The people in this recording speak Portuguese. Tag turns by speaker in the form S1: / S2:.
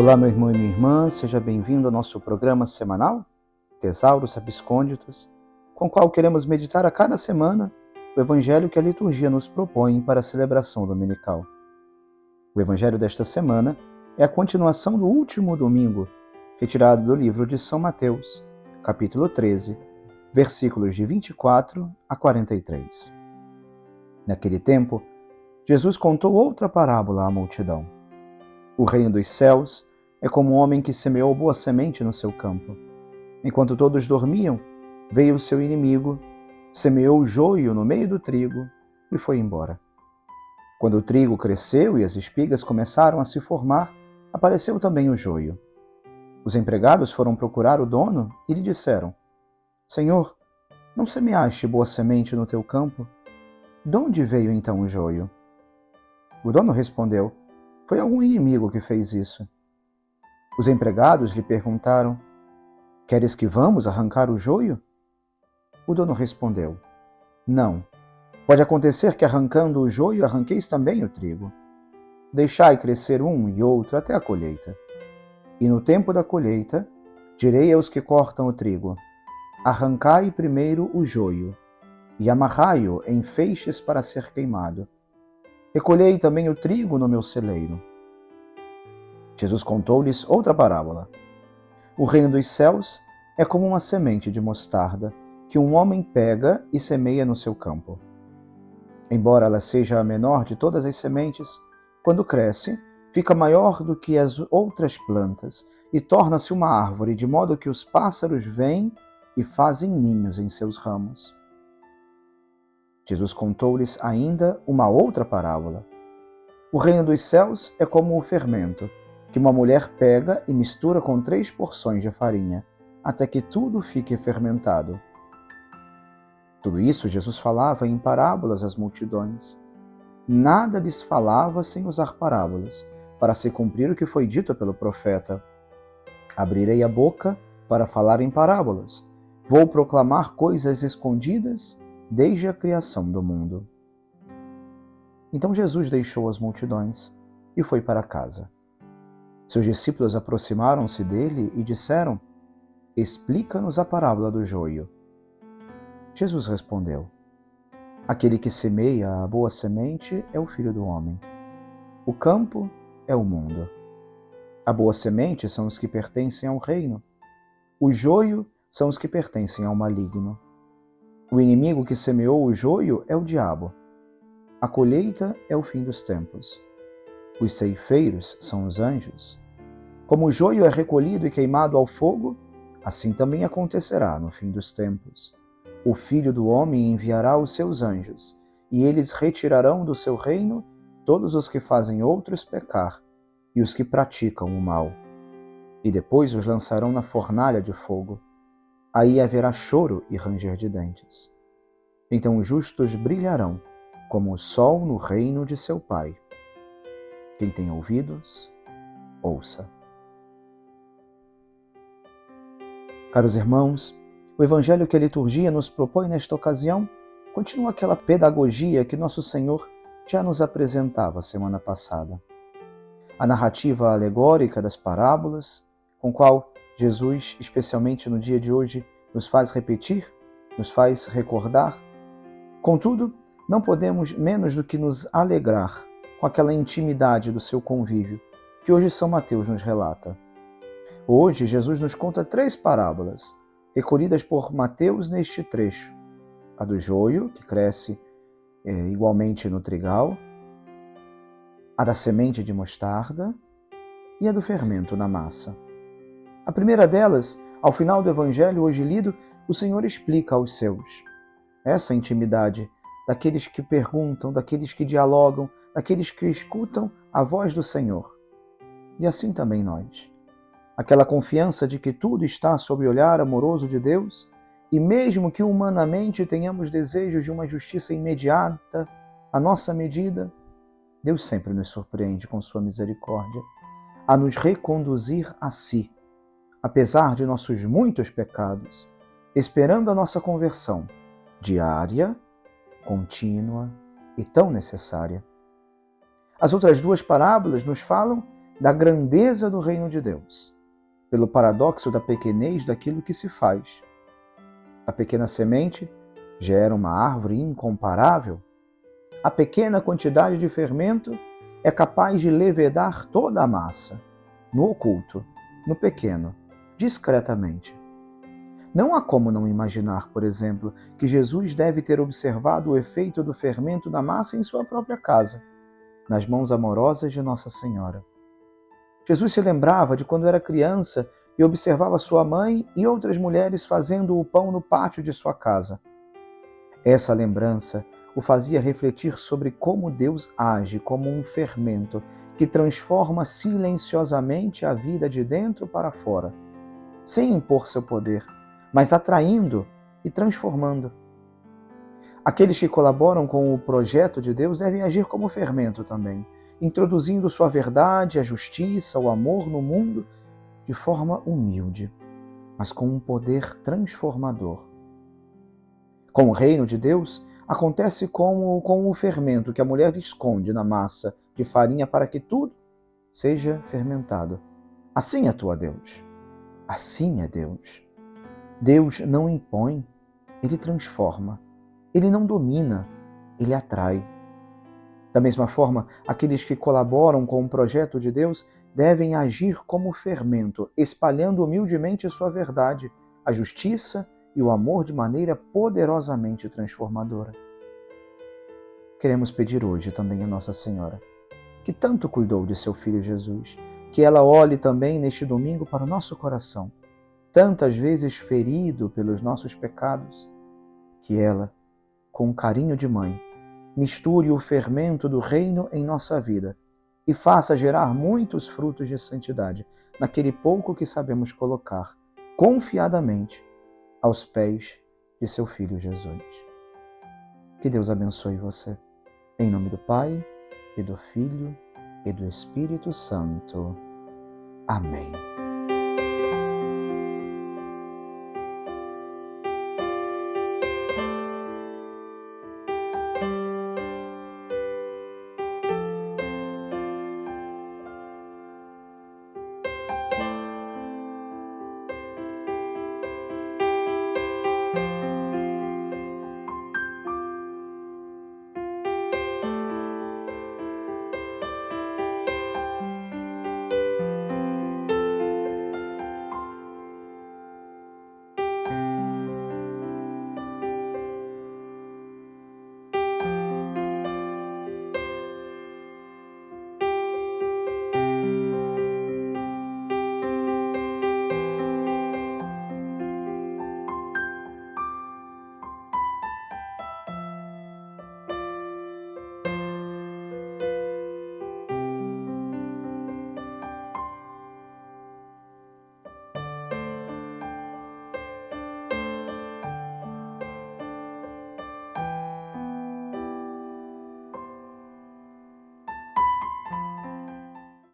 S1: Olá, meu irmão e minha irmã, seja bem-vindo ao nosso programa semanal, Tesauros Abscônditos, com o qual queremos meditar a cada semana o evangelho que a liturgia nos propõe para a celebração dominical. O evangelho desta semana é a continuação do último domingo, retirado do livro de São Mateus, capítulo 13, versículos de 24 a 43. Naquele tempo, Jesus contou outra parábola à multidão. O reino dos céus é como um homem que semeou boa semente no seu campo. Enquanto todos dormiam, veio o seu inimigo, semeou o joio no meio do trigo e foi embora. Quando o trigo cresceu e as espigas começaram a se formar, apareceu também o joio. Os empregados foram procurar o dono e lhe disseram: Senhor, não semeaste boa semente no teu campo? De onde veio então o joio? O dono respondeu: Foi algum inimigo que fez isso. Os empregados lhe perguntaram: Queres que vamos arrancar o joio? O dono respondeu: Não. Pode acontecer que arrancando o joio arranqueis também o trigo. Deixai crescer um e outro até a colheita. E no tempo da colheita, direi aos que cortam o trigo: Arrancai primeiro o joio, e amarrai-o em feixes para ser queimado. Recolhei também o trigo no meu celeiro. Jesus contou-lhes outra parábola. O reino dos céus é como uma semente de mostarda que um homem pega e semeia no seu campo. Embora ela seja a menor de todas as sementes, quando cresce, fica maior do que as outras plantas e torna-se uma árvore, de modo que os pássaros vêm e fazem ninhos em seus ramos. Jesus contou-lhes ainda uma outra parábola. O reino dos céus é como o fermento, que uma mulher pega e mistura com três porções de farinha, até que tudo fique fermentado. Tudo isso Jesus falava em parábolas às multidões. Nada lhes falava sem usar parábolas, para se cumprir o que foi dito pelo profeta. Abrirei a boca para falar em parábolas. Vou proclamar coisas escondidas desde a criação do mundo. Então Jesus deixou as multidões e foi para casa. Seus discípulos aproximaram-se dele e disseram: Explica-nos a parábola do joio. Jesus respondeu: Aquele que semeia a boa semente é o filho do homem. O campo é o mundo. A boa semente são os que pertencem ao reino. O joio são os que pertencem ao maligno. O inimigo que semeou o joio é o diabo. A colheita é o fim dos tempos. Os ceifeiros são os anjos. Como o joio é recolhido e queimado ao fogo, assim também acontecerá no fim dos tempos. O Filho do Homem enviará os seus anjos, e eles retirarão do seu reino todos os que fazem outros pecar e os que praticam o mal. E depois os lançarão na fornalha de fogo aí haverá choro e ranger de dentes. Então os justos brilharão como o sol no reino de seu Pai. Quem tem ouvidos, ouça. Caros irmãos, o evangelho que a liturgia nos propõe nesta ocasião continua aquela pedagogia que nosso Senhor já nos apresentava semana passada. A narrativa alegórica das parábolas, com qual Jesus, especialmente no dia de hoje, nos faz repetir, nos faz recordar. Contudo, não podemos menos do que nos alegrar com aquela intimidade do seu convívio que hoje São Mateus nos relata. Hoje, Jesus nos conta três parábolas, recolhidas por Mateus neste trecho: a do joio, que cresce é, igualmente no trigal, a da semente de mostarda e a do fermento na massa. A primeira delas, ao final do evangelho hoje lido, o Senhor explica aos seus essa intimidade daqueles que perguntam, daqueles que dialogam, daqueles que escutam a voz do Senhor. E assim também nós. Aquela confiança de que tudo está sob o olhar amoroso de Deus, e mesmo que humanamente tenhamos desejos de uma justiça imediata, à nossa medida, Deus sempre nos surpreende com sua misericórdia, a nos reconduzir a si apesar de nossos muitos pecados, esperando a nossa conversão diária, contínua e tão necessária. As outras duas parábolas nos falam da grandeza do reino de Deus, pelo paradoxo da pequenez daquilo que se faz. A pequena semente gera uma árvore incomparável. A pequena quantidade de fermento é capaz de levedar toda a massa, no oculto, no pequeno, discretamente. Não há como não imaginar, por exemplo, que Jesus deve ter observado o efeito do fermento da massa em sua própria casa, nas mãos amorosas de Nossa Senhora. Jesus se lembrava de quando era criança e observava sua mãe e outras mulheres fazendo o pão no pátio de sua casa. Essa lembrança o fazia refletir sobre como Deus age como um fermento que transforma silenciosamente a vida de dentro para fora, sem impor seu poder mas atraindo e transformando. Aqueles que colaboram com o projeto de Deus devem agir como fermento também, introduzindo sua verdade, a justiça, o amor no mundo de forma humilde, mas com um poder transformador. Com o reino de Deus, acontece como com o fermento que a mulher esconde na massa de farinha para que tudo seja fermentado. Assim atua Deus. Assim é Deus. Deus não impõe, ele transforma. Ele não domina, ele atrai. Da mesma forma, aqueles que colaboram com o projeto de Deus devem agir como fermento, espalhando humildemente sua verdade, a justiça e o amor de maneira poderosamente transformadora. Queremos pedir hoje também a Nossa Senhora, que tanto cuidou de seu filho Jesus, que ela olhe também neste domingo para o nosso coração tantas vezes ferido pelos nossos pecados, que ela, com carinho de mãe, misture o fermento do reino em nossa vida e faça gerar muitos frutos de santidade naquele pouco que sabemos colocar confiadamente aos pés de seu Filho Jesus. Que Deus abençoe você. Em nome do Pai, e do Filho, e do Espírito Santo. Amém.